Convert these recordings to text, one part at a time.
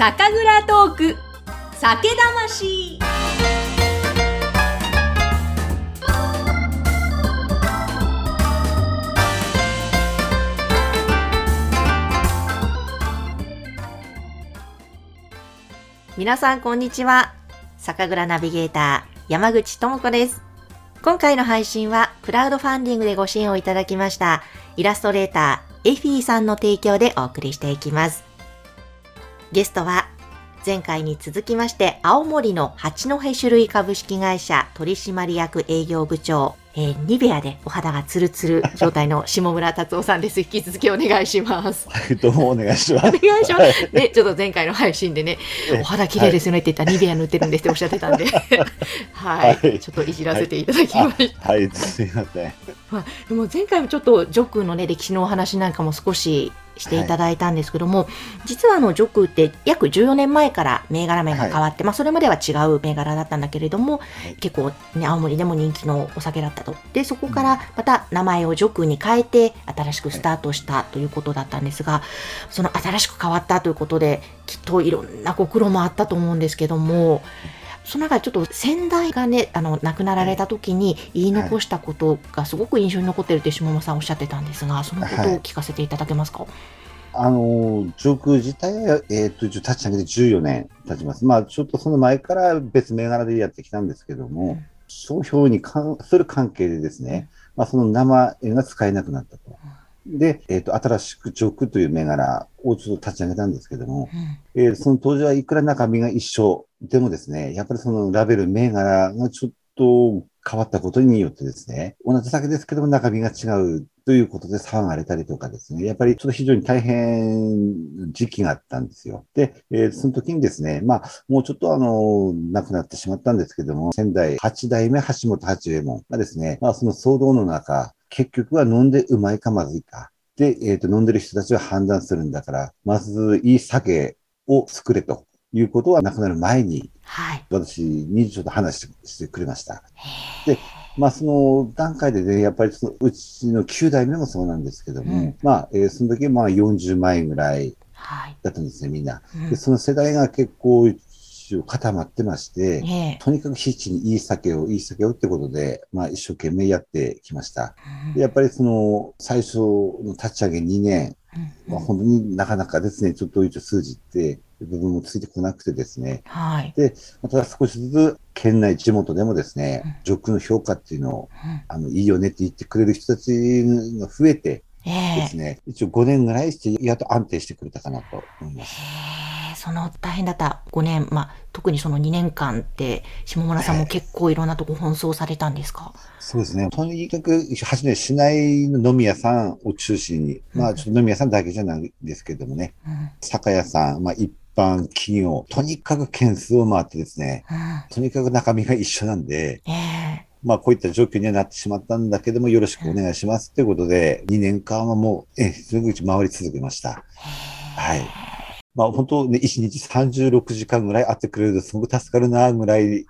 酒蔵トーク。酒魂。皆さんこんにちは。酒蔵ナビゲーター山口智子です。今回の配信はクラウドファンディングでご支援をいただきましたイラストレーターエフィーさんの提供でお送りしていきます。ゲストは前回に続きまして青森の八戸種類株式会社取締役営業部長えー、ニベアでお肌がツルツル状態の下村達夫さんです。引き続きお願いします。はい、どうもお願いします。お願いします。で、ちょっと前回の配信でね、お肌綺麗ですよねって言ったら、ニベア塗ってるんですっておっしゃってたんで、はい、はい、ちょっといじらせていただきました。はい、はい、すみません。まあ、でも前回もちょっとジョックのね、歴史のお話なんかも少ししていただいたんですけども、はい、実はあのジョクって約14年前から銘柄名が変わって、はい、まあそれまでは違う銘柄だったんだけれども、はい、結構ね青森でも人気のお酒だったと。でそこからまた名前をジョクに変えて新しくスタートしたということだったんですが、その新しく変わったということできっといろんなご苦労もあったと思うんですけども。その中でちょっと先代がねあの亡くなられた時に言い残したことがすごく印象に残ってるって下間さんおっしゃってたんですがそのことを聞かせていただけますか、はいあの、上空自体は、えっ、ー、と、立ち上げて14年経ちます。まあ、ちょっとその前から別銘柄でやってきたんですけども、うん、商標に関する関係でですね、まあ、その名前が使えなくなったと。で、えっ、ー、と、新しく上空という銘柄をちょっと立ち上げたんですけども、うん、えー、その当時はいくら中身が一緒でもですね、やっぱりそのラベル銘柄がちょっと変わったことによってですね、同じ酒ですけども中身が違うということで騒がれたりとかですね、やっぱりちょっと非常に大変時期があったんですよ。で、えー、その時にですね、まあ、もうちょっとあの、亡くなってしまったんですけども、仙台八代目橋本八右衛門がですね、まあ、その騒動の中、結局は飲んでうまいかまずいか。で、えっ、ー、と、飲んでる人たちは判断するんだから、まずいい酒を作れということは亡くなる前に、はい、私にちょっと話してくれました。で、まあその段階でね、やっぱりそのうちの9代目もそうなんですけども、うん、まあ、えー、その時まあ40万円ぐらいだったんですね、みんな。で、その世代が結構固まってまして、えー、とにかく必死にいい酒を、いい酒をってことで、まあ一生懸命やってきました。やっぱりその最初の立ち上げ2年、まあ、本当になかなかですね、ちょっと一応数字って部分もついてこなくてですね。はい。で、また少しずつ県内地元でもですね、上空の評価っていうのを、あの、いいよねって言ってくれる人たちが増えてですね、一応5年ぐらいして、やっと安定してくれたかなと思います。その大変だった5年、まあ、特にその2年間って、下村さんも結構いろんなとこ奔走されたんですか、そうですね。とにかく、初め市内の飲み屋さんを中心に、まあ、ちょっと飲み屋さんだけじゃないですけどもね、うん、酒屋さん、まあ、一般企業、とにかく件数を回ってですね、うん、とにかく中身が一緒なんで、えー、まあこういった状況にはなってしまったんだけども、よろしくお願いしますということで、2年間はもう、え、すぐ回り続けました。はい。まあ本当ね、1日36時間ぐらい会ってくれるとすごく助かるなぐらい、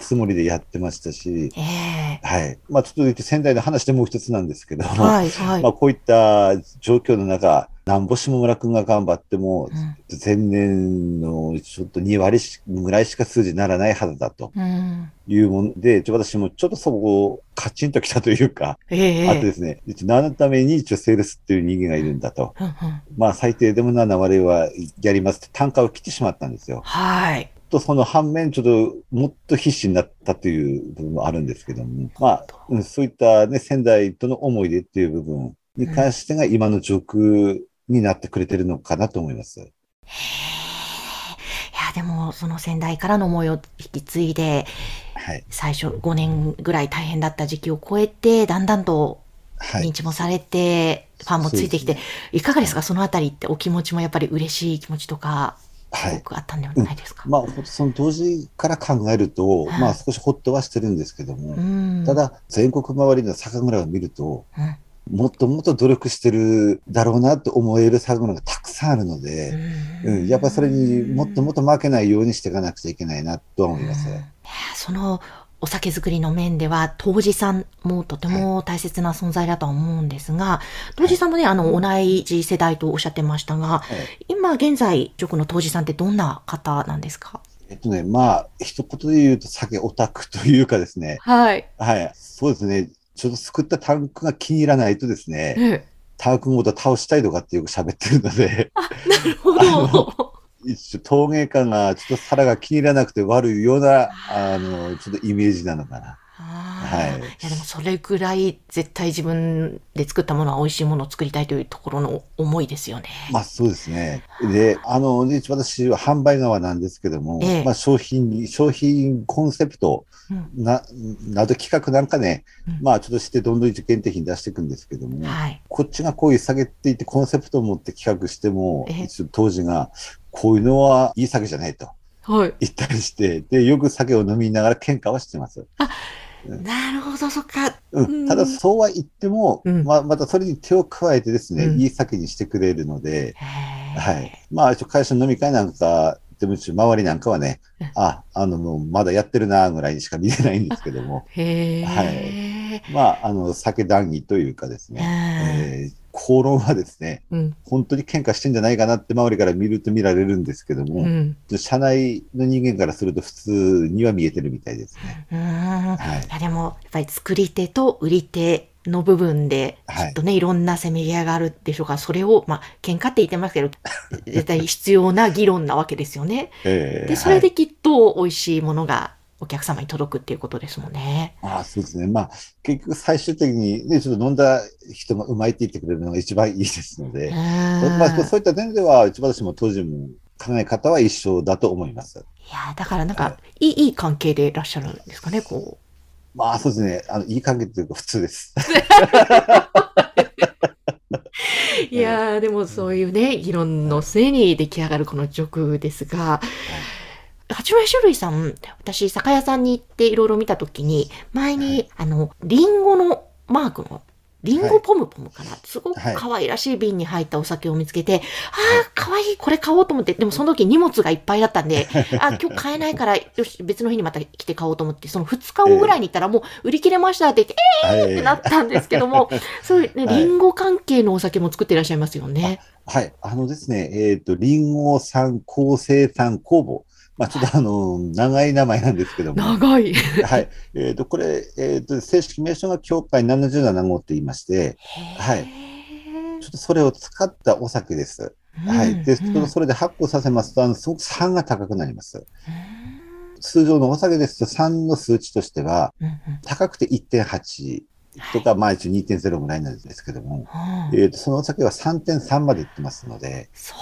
つもりでやってましたし、えー、はい。まあちょっと言って仙台の話でもう一つなんですけど、はいはい、まあこういった状況の中、なんぼ下村君が頑張っても、前年のちょっと2割ぐらいしか数字にならないはずだと。いうもんで、私もちょっとそこをカチンときたというか、えー、あとですね、何のために一応セールスっていう人間がいるんだと。まあ最低でも7割はやりますって単価を切ってしまったんですよ。はい。とその反面、ちょっともっと必死になったという部分もあるんですけども、まあ、うん、そういったね、仙台との思い出っていう部分に関してが今の上空になってくれてるのかなと思います。へいや、でも、その先代からの思いを引き継いで、はい、最初5年ぐらい大変だった時期を超えて、だんだんと認知もされて、はい、ファンもついてきて、ね、いかがですか、そのあたりってお気持ちもやっぱり嬉しい気持ちとか、すごくあったんではないですか？はいうん、まあ、その当時から考えると、まあ少しほっとはしてるんですけども、ただ、全国周りの酒蔵を見ると、うんもっともっと努力してるだろうなと思える作物がたくさんあるので、うん、やっぱそれにもっともっと負けないようにしていかなくちゃいけないなと思います。そのお酒作りの面では、杜氏さんもとても大切な存在だとは思うんですが、杜氏さんもね、あの、同じ世代とおっしゃってましたが、今現在、塾の杜氏さんってどんな方なんですか？えっとね、まあ、一言で言うと酒オタクというかですね、はい。はい、そうですね、ちょっと作ったタンクが気に入らないとですね、ええ。タンクごと倒したいとかってよく喋ってるので、なるほど。一応陶芸家がちょっと皿が気に入らなくて悪いような、あの、ちょっとイメージなのかな。はいいやでもそれぐらい絶対自分で作ったものは美味しいものを作りたいというところの思いですよね。まあそうですね。で、あの、で私は販売側なんですけども、ええまあ商品に、商品コンセプトうんな、など企画なんかね、うんまあちょっとしてどんどん一限定品出していくんですけども、はい。こっちがこういう酒って言ってコンセプトを持って企画しても、え当時が、こういうのはいい酒じゃないとはい。言ったりして、で、よく酒を飲みながら喧嘩はしてます。なるほど、そっか。ただそうは言っても、うん。まあ、またそれに手を加えてですね、うん。いい酒にしてくれるので、はい。まあ、会社の飲み会なんか、でも周りなんかはねうん、あ、あの、もうまだやってるな、ぐらいにしか見えないんですけども。はい。まあ、あの、酒談義というかですね、えー口論はですね、うん。本当に喧嘩してんじゃないかなって周りから見ると見られるんですけども、うん。社内の人間からすると普通には見えてるみたいですね。うん。はいいやでも、やっぱり作り手と売り手の部分で、きはいっとね、いろんなせめぎ合いがあるでしょうから、それを、まあ、喧嘩って言ってますけど、絶対必要な議論なわけですよね。えーで、それできっと美味しいものがお客様に届くっていうことですもんね。ああそうですね。まあ、結局最終的にね、ちょっと飲んだ人がうまいって言ってくれるのが一番いいですので、うんまあ、そういった点では、一番私も当時も考え方は一緒だと思います。いや、だからなんか、いい、いい関係でいらっしゃるんですかね、こまあ、そうですね。あの、いい関係というか普通です。う。いやー、でもそういうね、議論の末に出来上がるこの曲ですが、八村種類さん、私、酒屋さんに行っていろいろ見たときに、前に、あの、リンゴのマークの、リンゴポムポムかな、すごくはい可愛らしい瓶に入ったお酒を見つけて、ああ、可愛い、これ買おうと思って、でもその時荷物がいっぱいだったんで、あ今日買えないから、よし、別の日にまた来て買おうと思って、その2日後ぐらいに行ったらもう売り切れましたって言って、はい。ってなったんですけども、そういうね、はいリンゴ関係のお酒も作っていらっしゃいますよね。はい。あのですね、えっ、と、リンゴ産高生産工房。まあ、ちょっとあの、長い名前なんですけども。長い。はい。えっ、と、これ、えっ、と、正式名称が協会77号って言いまして、はいちょっとそれを使ったお酒です。はい。で、うんそれで発酵させますと、あの、すごく酸が高くなります。通常のお酒ですと酸の数値としては、うんうん高くて1.8とか、まあ一応2.0ぐらいなんですけども、うんえっ、と、そのお酒は3.3までいってますので、そ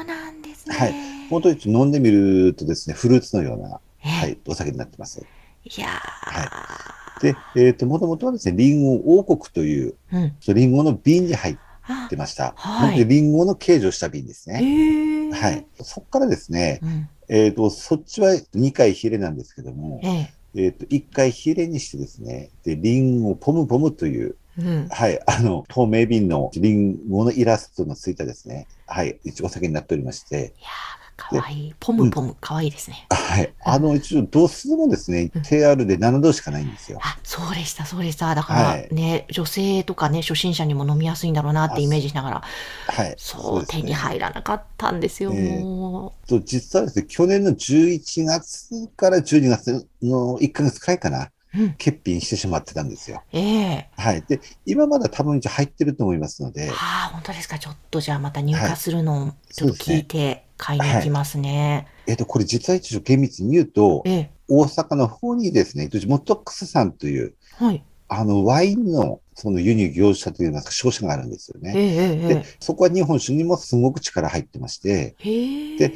うなんですね。はい本当に飲んでみるとですね、フルーツのような、えはい、お酒になってます。いやーで、えっ、と、もともとはですね、リンゴ王国という、うん。リンゴの瓶に入あってました。はいリンゴの形状した瓶ですへね。ーはい。そこからですね、うん。えっ、と、そっちは2回ヒレなんですけども、ええ。えっ、と、1回ヒレにしてですね、で、リンゴポムポムという、うん。はい、あの、透明瓶のリンゴのイラストのついたですね、はい、一応お酒になっておりまして、いやー、かわいい。ポムポム、かわいいですね。はい、あの、一応度数もですね、低 R で7度しかないんですよ。あ、そうでした、そうでした。だかはいらね、女性とかね、初心者にも飲みやすいんだろうなってイメージしながら、はい。そう、手に入らなかったんですよ、ええもと実はですね、去年の11月から12月の1ヶ月くらいかな。欠品してしまってたんですよ。ええはい。で、今まだ多分入ってると思いますので、ああ、本当ですか。ちょっとじゃあまた入荷するのをちょっと聞いて買いに行きますね。えっ、と、これ実は一応厳密に言うと、ええ。大阪の方にですね、モトックスさんという、はい。あの、ワインのその輸入業者といいますか、商社があるんですよね。えで、そこは日本酒にもすごく力入ってまして。で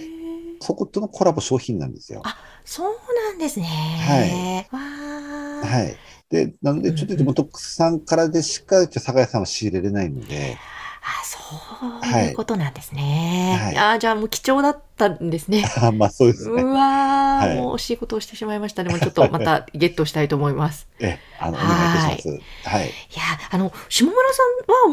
そことのコラボ商品なんですよ。あそうなんですね。はい。はい。で、なので、ちょっとモトックスさんからでしか、酒屋さんは仕入れれないので、あ、そういうことなんですね。はいい、やーじゃあもう貴重だったんですね。まあそうですうね。わー、はいもう惜しいことをしてしまいました。でもちょっとまたゲットしたいと思います。え、あの、お願いいたします。はい。いやーあの、下村さ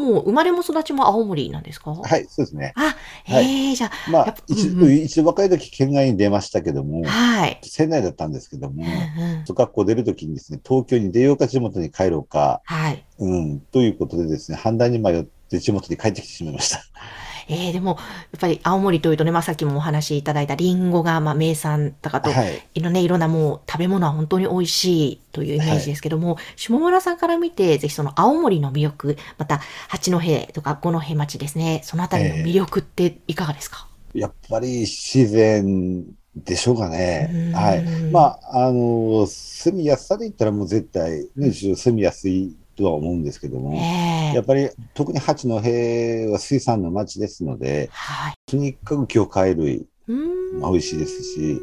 んはもう生まれも育ちも青森なんですか？はい、そうですね。あ、えはいー、じゃまあやっぱ、一うんうん度、一度若い時県外に出ましたけどもあ、、はい。仙台だったんですけども、うんうん学校出るときにですね、東京に出ようか地元に帰ろうか、はい。うん、ということでですね、判断に迷って地元に帰ってきてしまいました。えー、でも、やっぱり青森というとね、まあ、さっきもお話しいただいたリンゴがまあ名産だかと、はい。いろんな、いろんなもう食べ物は本当に美味しいというイメージですけども、下村さんから見て、ぜひその青森の魅力、また八戸とか五戸町ですね、そのあたりの魅力っていかがですか、やっぱり自然でしょうかねうん。はい。まあ、あの、住みやすさで言ったらもう絶対、ね、住みやすいとは思うんですけども、ええやっぱり特に八戸は水産の町ですので、はい。とにかく魚介類、うーんまあ美味しいですし、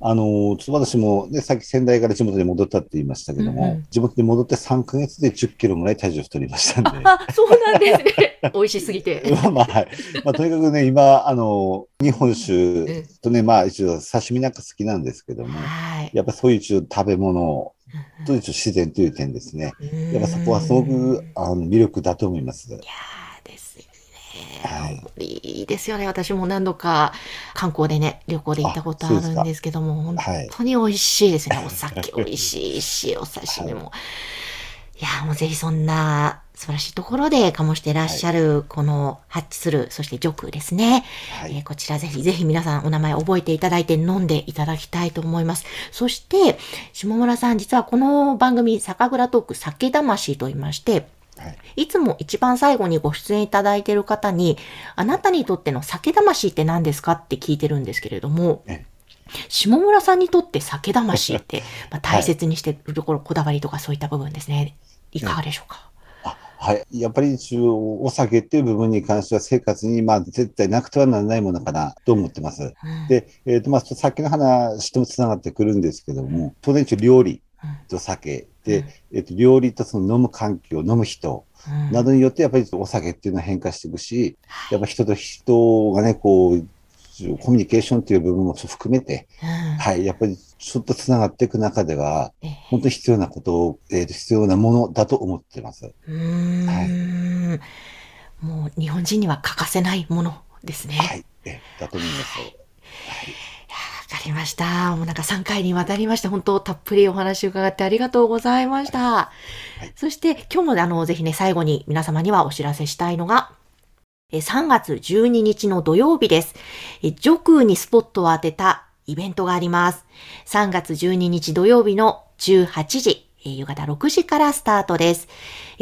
あの、ちょっと私も、ね、さっき仙台から地元に戻ったって言いましたけども、うんうん地元に戻って3ヶ月で10キロぐらい体重太りましたんで。あ、そうなんですね。美味しすぎて。まあまあ、はい。まあ、とにかくね、今、あの、日本酒とね、まあ一応刺身なんか好きなんですけども、はい。やっぱそういう一応食べ物と自然という点ですね。やっぱそこはすごくあの魅力だと思います。いやーですよね。はいいいですよね。私も何度か観光でね、旅行で行ったことあるんですけども、本はい。当に美味しいですね。お酒美味しいし、お刺身も。いやーもうぜひそんな素晴らしいところで醸してらっしゃる、このハッチする、そしてジョクですね。はい。えーこちらぜひぜひ皆さんお名前覚えていただいて飲んでいただきたいと思います。そして、下村さん実はこの番組、酒蔵トーク酒魂と言いまして、はい。いつも一番最後にご出演いただいている方に、あなたにとっての酒魂って何ですかって聞いてるんですけれどもえ、下村さんにとって酒魂って、まあ、大切にしているところ、こだわりとかそういった部分ですね。いかがでしょうか、あはい。やっぱり一応、お酒っていう部分に関しては生活に、まあ、絶対なくてはならないものかなと思ってます。うんで、えっ、と、まあ、さっきの話ともつながってくるんですけども、当然一応料理うんと酒。で、えっ、と、料理とその飲む環境、飲む人うんなどによって、やっぱりお酒っていうのは変化していくし、やっぱ人と人がね、こう、コミュニケーションっていう部分も含めて、うんはい、やっぱりちょっとつながっていく中では、ええ本当に必要なことを、えーと必要なものだと思ってます。うーん、もう日本人には欠かせないものですね。はい、えだと思います。わかりました。もうなんか3回にわたりまして、本当たっぷりお話を伺ってありがとうございました。いそして今日もあの、ぜひね、最後に皆様にはお知らせしたいのが、え3月12日の土曜日です。上空にスポットを当てたイベントがあります。3月12日土曜日の18時、夕方6時からスタートです。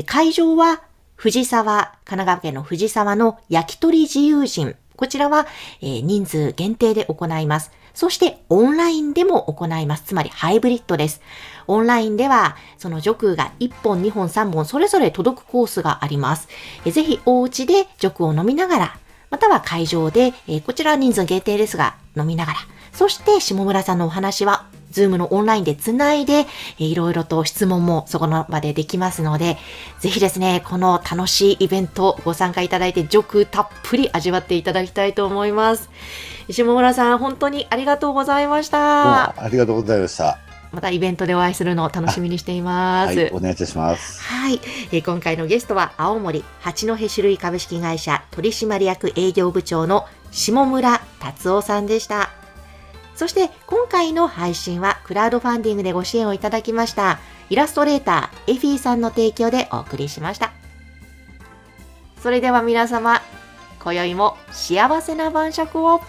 会場は藤沢、神奈川県の藤沢の焼き鳥自由人。こちらは、人数限定で行います。そしてオンラインでも行います。つまりハイブリッドです。オンラインでは、その如空が1本、2本、3本、それぞれ届くコースがあります。えぜひお家で如空を飲みながら、または会場で、えこちらは人数限定ですが、飲みながら。そして、下村さんのお話は、 Zoom のオンラインでつないで、いろいろと質問もそこの場でできますので、ぜひですね、この楽しいイベントご参加いただいて、ジョクたっぷり味わっていただきたいと思います。下村さん、本当にありがとうございました。ありがとうございました。またイベントでお会いするのを楽しみにしています。はい、お願いいたします。はい、えー今回のゲストは青森八戸種類株式会社取締役営業部長の下村達夫さんでした。そして今回の配信はクラウドファンディングでご支援をいただきましたイラストレーターエフィーさんの提供でお送りしました。それでは皆様、今宵も幸せな晩酌を。